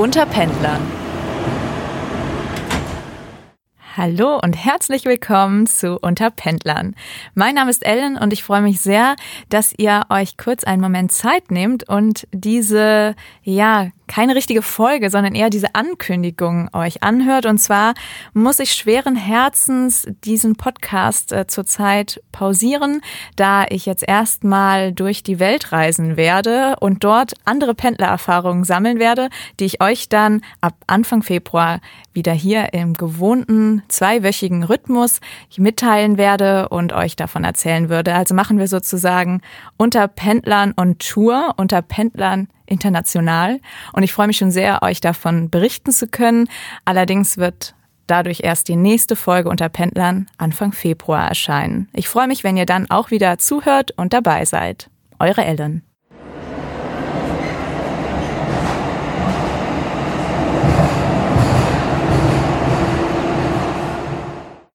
Unter Pendlern. Hallo und herzlich willkommen zu Unter Pendlern. Mein Name ist Ellen und ich freue mich sehr, dass ihr euch kurz einen Moment Zeit nehmt und diese, ja, keine richtige Folge, sondern eher diese Ankündigung euch anhört. Und zwar muss ich schweren Herzens diesen Podcast äh, zurzeit pausieren, da ich jetzt erstmal durch die Welt reisen werde und dort andere Pendlererfahrungen sammeln werde, die ich euch dann ab Anfang Februar wieder hier im gewohnten zweiwöchigen Rhythmus mitteilen werde und euch davon erzählen würde. Also machen wir sozusagen unter Pendlern und Tour, unter Pendlern international. Und ich freue mich schon sehr, euch davon berichten zu können. Allerdings wird dadurch erst die nächste Folge unter Pendlern Anfang Februar erscheinen. Ich freue mich, wenn ihr dann auch wieder zuhört und dabei seid. Eure Ellen.